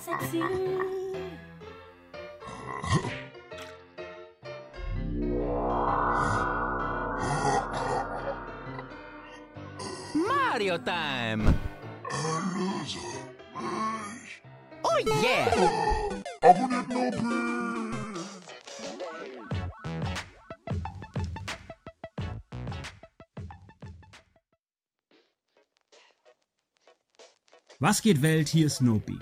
Sexy. Mario time! Oh yeah! Abonniert Nopi! Was geht Welt, hier ist Snoopy.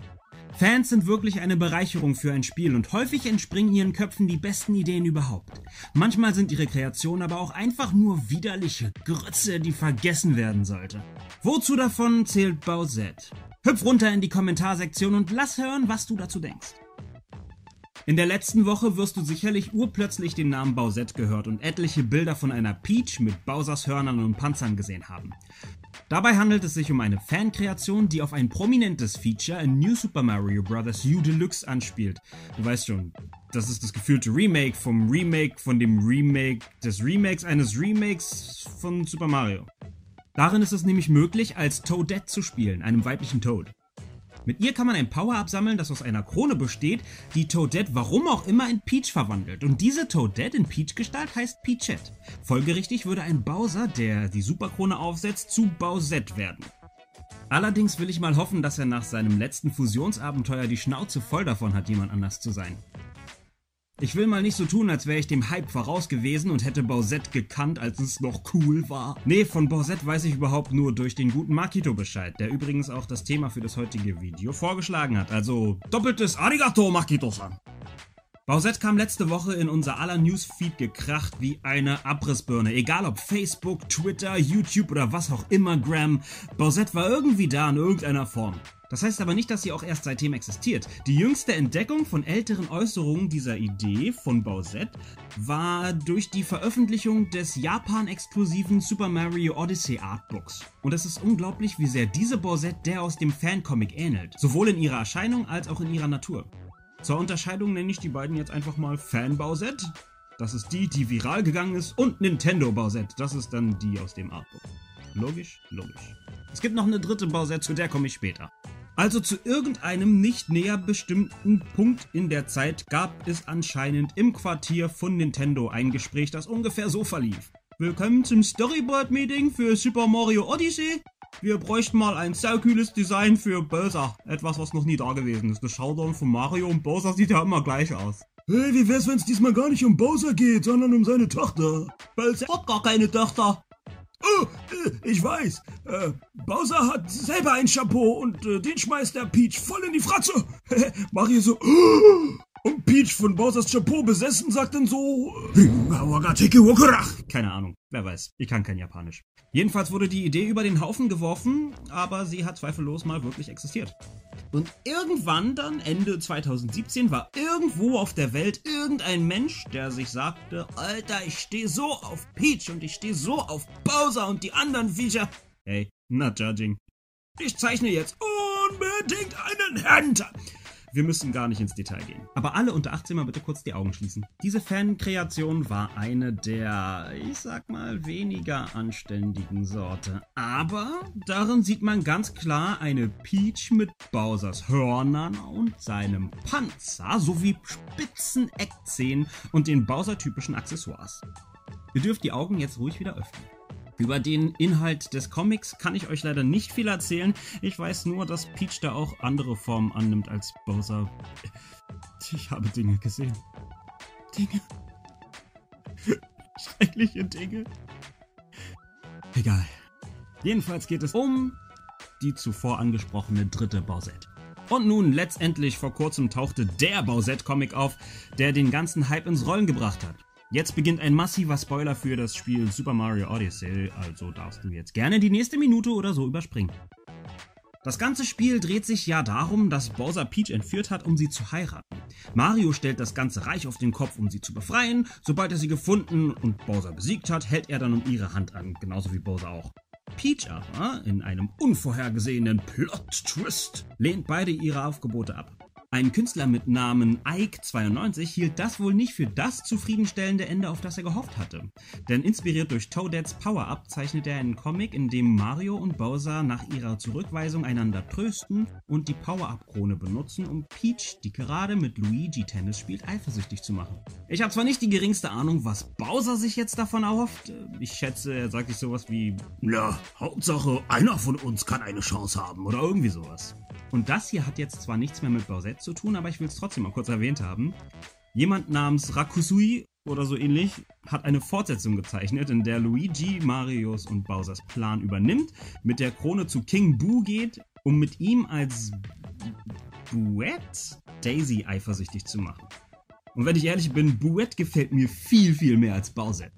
Fans sind wirklich eine Bereicherung für ein Spiel und häufig entspringen ihren Köpfen die besten Ideen überhaupt. Manchmal sind ihre Kreationen aber auch einfach nur widerliche Grütze, die vergessen werden sollte. Wozu davon zählt Bowsette? Hüpf runter in die Kommentarsektion und lass hören, was du dazu denkst. In der letzten Woche wirst du sicherlich urplötzlich den Namen Bowsette gehört und etliche Bilder von einer Peach mit Bowsers Hörnern und Panzern gesehen haben. Dabei handelt es sich um eine Fankreation, die auf ein prominentes Feature in New Super Mario Bros. U Deluxe anspielt. Du weißt schon, das ist das gefühlte Remake vom Remake von dem Remake des Remakes eines Remakes von Super Mario. Darin ist es nämlich möglich, als Toadette zu spielen, einem weiblichen Toad. Mit ihr kann man ein Power-Up sammeln, das aus einer Krone besteht, die Toadette warum auch immer in Peach verwandelt. Und diese Toadette in Peach-Gestalt heißt Peachette. Folgerichtig würde ein Bowser, der die Superkrone aufsetzt, zu Bowsette werden. Allerdings will ich mal hoffen, dass er nach seinem letzten Fusionsabenteuer die Schnauze voll davon hat, jemand anders zu sein. Ich will mal nicht so tun, als wäre ich dem Hype voraus gewesen und hätte Bowsette gekannt, als es noch cool war. Nee, von Bowsette weiß ich überhaupt nur durch den guten Makito Bescheid, der übrigens auch das Thema für das heutige Video vorgeschlagen hat. Also doppeltes Arigato Makito-san. Bowsette kam letzte Woche in unser aller Newsfeed gekracht wie eine Abrissbirne. Egal ob Facebook, Twitter, YouTube oder was auch immer, Gram. Bowsette war irgendwie da in irgendeiner Form. Das heißt aber nicht, dass sie auch erst seitdem existiert. Die jüngste Entdeckung von älteren Äußerungen dieser Idee von Bowsette war durch die Veröffentlichung des Japan-exklusiven Super Mario Odyssey Artbooks. Und es ist unglaublich, wie sehr diese Bowsette der aus dem Fancomic ähnelt. Sowohl in ihrer Erscheinung als auch in ihrer Natur. Zur Unterscheidung nenne ich die beiden jetzt einfach mal Fan-Bowsette. Das ist die, die viral gegangen ist. Und Nintendo-Bowsette. Das ist dann die aus dem Artbook. Logisch? Logisch. Es gibt noch eine dritte Bowsette, zu der komme ich später. Also zu irgendeinem nicht näher bestimmten Punkt in der Zeit gab es anscheinend im Quartier von Nintendo ein Gespräch, das ungefähr so verlief. Willkommen zum Storyboard-Meeting für Super Mario Odyssey. Wir bräuchten mal ein saukühles Design für Bowser. Etwas, was noch nie da gewesen ist. Das Showdown von Mario und Bowser sieht ja immer gleich aus. Hey, wie wär's, wenn's diesmal gar nicht um Bowser geht, sondern um seine Tochter? Bowser hat gar keine Tochter. Oh, äh, ich weiß. Äh, Bowser hat selber ein Chapeau und äh, den schmeißt der Peach voll in die Fratze. Mario so. Und Peach von Bowsers Chapeau besessen sagt dann so. Keine Ahnung, wer weiß. Ich kann kein Japanisch. Jedenfalls wurde die Idee über den Haufen geworfen, aber sie hat zweifellos mal wirklich existiert. Und irgendwann dann, Ende 2017, war irgendwo auf der Welt irgendein Mensch, der sich sagte, Alter, ich stehe so auf Peach und ich stehe so auf Bowser und die anderen Viecher. Hey, not judging. Ich zeichne jetzt unbedingt einen Händler. Wir müssen gar nicht ins Detail gehen. Aber alle unter 18 mal bitte kurz die Augen schließen. Diese Fankreation war eine der, ich sag mal, weniger anständigen Sorte. Aber darin sieht man ganz klar eine Peach mit Bowsers Hörnern und seinem Panzer sowie spitzen Eckzähnen und den Bowser-typischen Accessoires. Ihr dürft die Augen jetzt ruhig wieder öffnen. Über den Inhalt des Comics kann ich euch leider nicht viel erzählen. Ich weiß nur, dass Peach da auch andere Formen annimmt als Bowser. Ich habe Dinge gesehen. Dinge. Schreckliche Dinge. Egal. Jedenfalls geht es um die zuvor angesprochene dritte Bowsette. Und nun, letztendlich vor kurzem tauchte der Bowsette-Comic auf, der den ganzen Hype ins Rollen gebracht hat. Jetzt beginnt ein massiver Spoiler für das Spiel Super Mario Odyssey, also darfst du jetzt gerne die nächste Minute oder so überspringen. Das ganze Spiel dreht sich ja darum, dass Bowser Peach entführt hat, um sie zu heiraten. Mario stellt das ganze Reich auf den Kopf, um sie zu befreien. Sobald er sie gefunden und Bowser besiegt hat, hält er dann um ihre Hand an, genauso wie Bowser auch. Peach aber, in einem unvorhergesehenen Plot-Twist, lehnt beide ihre Aufgebote ab. Ein Künstler mit Namen Ike92 hielt das wohl nicht für das zufriedenstellende Ende, auf das er gehofft hatte. Denn inspiriert durch Toadettes Power-Up zeichnet er einen Comic, in dem Mario und Bowser nach ihrer Zurückweisung einander trösten und die Power-Up-Krone benutzen, um Peach, die gerade mit Luigi Tennis spielt, eifersüchtig zu machen. Ich habe zwar nicht die geringste Ahnung, was Bowser sich jetzt davon erhofft. Ich schätze, er sagt sich sowas wie, Ja, Hauptsache, einer von uns kann eine Chance haben oder irgendwie sowas. Und das hier hat jetzt zwar nichts mehr mit Bowsette zu tun, aber ich will es trotzdem mal kurz erwähnt haben. Jemand namens Rakusui oder so ähnlich hat eine Fortsetzung gezeichnet, in der Luigi, Marios und Bowsers Plan übernimmt, mit der Krone zu King Boo geht, um mit ihm als Buett Daisy eifersüchtig zu machen. Und wenn ich ehrlich bin, Buett gefällt mir viel, viel mehr als Bowsette.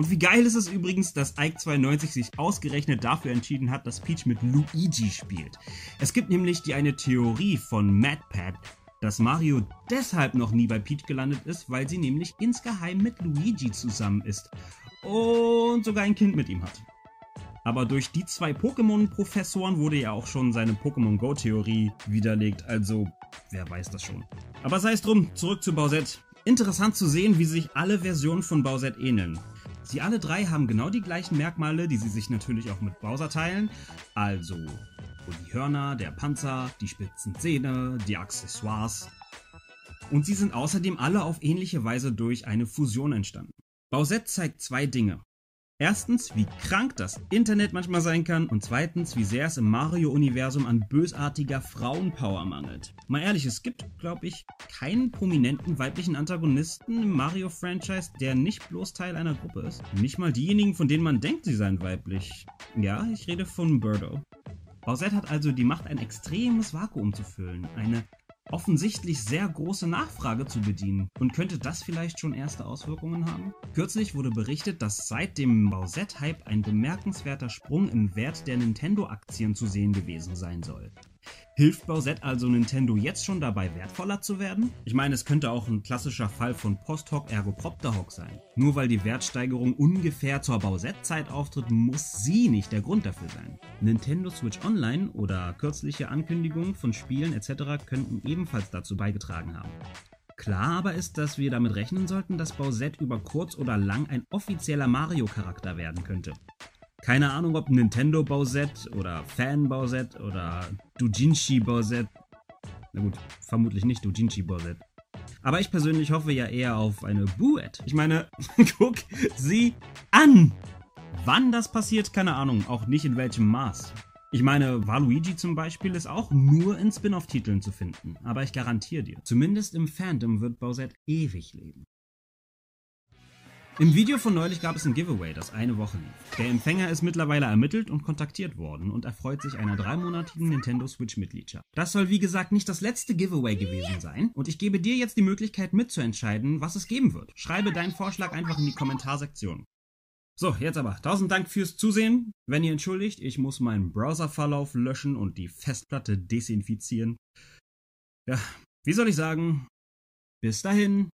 Und wie geil ist es übrigens, dass Ike92 sich ausgerechnet dafür entschieden hat, dass Peach mit Luigi spielt. Es gibt nämlich die eine Theorie von MadPad, dass Mario deshalb noch nie bei Peach gelandet ist, weil sie nämlich insgeheim mit Luigi zusammen ist und sogar ein Kind mit ihm hat. Aber durch die zwei Pokémon-Professoren wurde ja auch schon seine Pokémon Go-Theorie widerlegt, also wer weiß das schon. Aber sei es drum, zurück zu Bowsette. Interessant zu sehen, wie sich alle Versionen von Bowsette ähneln. Sie alle drei haben genau die gleichen Merkmale, die sie sich natürlich auch mit Bowser teilen. Also die Hörner, der Panzer, die spitzen Zähne, die Accessoires. Und sie sind außerdem alle auf ähnliche Weise durch eine Fusion entstanden. Bowsette zeigt zwei Dinge. Erstens, wie krank das Internet manchmal sein kann und zweitens, wie sehr es im Mario-Universum an bösartiger Frauenpower mangelt. Mal ehrlich, es gibt, glaube ich, keinen prominenten weiblichen Antagonisten im Mario-Franchise, der nicht bloß Teil einer Gruppe ist. Nicht mal diejenigen, von denen man denkt, sie seien weiblich. Ja, ich rede von Birdo. Bowsette hat also die Macht, ein extremes Vakuum zu füllen, eine offensichtlich sehr große Nachfrage zu bedienen. Und könnte das vielleicht schon erste Auswirkungen haben? Kürzlich wurde berichtet, dass seit dem Bowsette-Hype ein bemerkenswerter Sprung im Wert der Nintendo-Aktien zu sehen gewesen sein soll. Hilft Bowsette also Nintendo jetzt schon dabei, wertvoller zu werden? Ich meine, es könnte auch ein klassischer Fall von Post-Hoc ergo Propter Hoc sein. Nur weil die Wertsteigerung ungefähr zur Bowsette-Zeit auftritt, muss sie nicht der Grund dafür sein. Nintendo Switch Online oder kürzliche Ankündigungen von Spielen etc. könnten ebenfalls dazu beigetragen haben. Klar aber ist, dass wir damit rechnen sollten, dass Bowsette über kurz oder lang ein offizieller Mario-Charakter werden könnte. Keine Ahnung, ob Nintendo Bowsette oder Fan Bowsette oder Dujinshi Bowsette. Na gut, vermutlich nicht Dujinshi Bowsette. Aber ich persönlich hoffe ja eher auf eine Buet. Ich meine, guck sie an! Wann das passiert, keine Ahnung, auch nicht in welchem Maß. Ich meine, Waluigi zum Beispiel ist auch nur in Spin-off-Titeln zu finden, aber ich garantiere dir, zumindest im Fandom wird Bowsette ewig leben. Im Video von neulich gab es ein Giveaway, das eine Woche lief. Der Empfänger ist mittlerweile ermittelt und kontaktiert worden und erfreut sich einer dreimonatigen Nintendo Switch-Mitgliedschaft. Das soll wie gesagt nicht das letzte Giveaway gewesen sein und ich gebe dir jetzt die Möglichkeit mitzuentscheiden, was es geben wird. Schreibe deinen Vorschlag einfach in die Kommentarsektion. So, jetzt aber. Tausend Dank fürs Zusehen. Wenn ihr entschuldigt, ich muss meinen Browserverlauf löschen und die Festplatte desinfizieren. Ja, wie soll ich sagen? Bis dahin.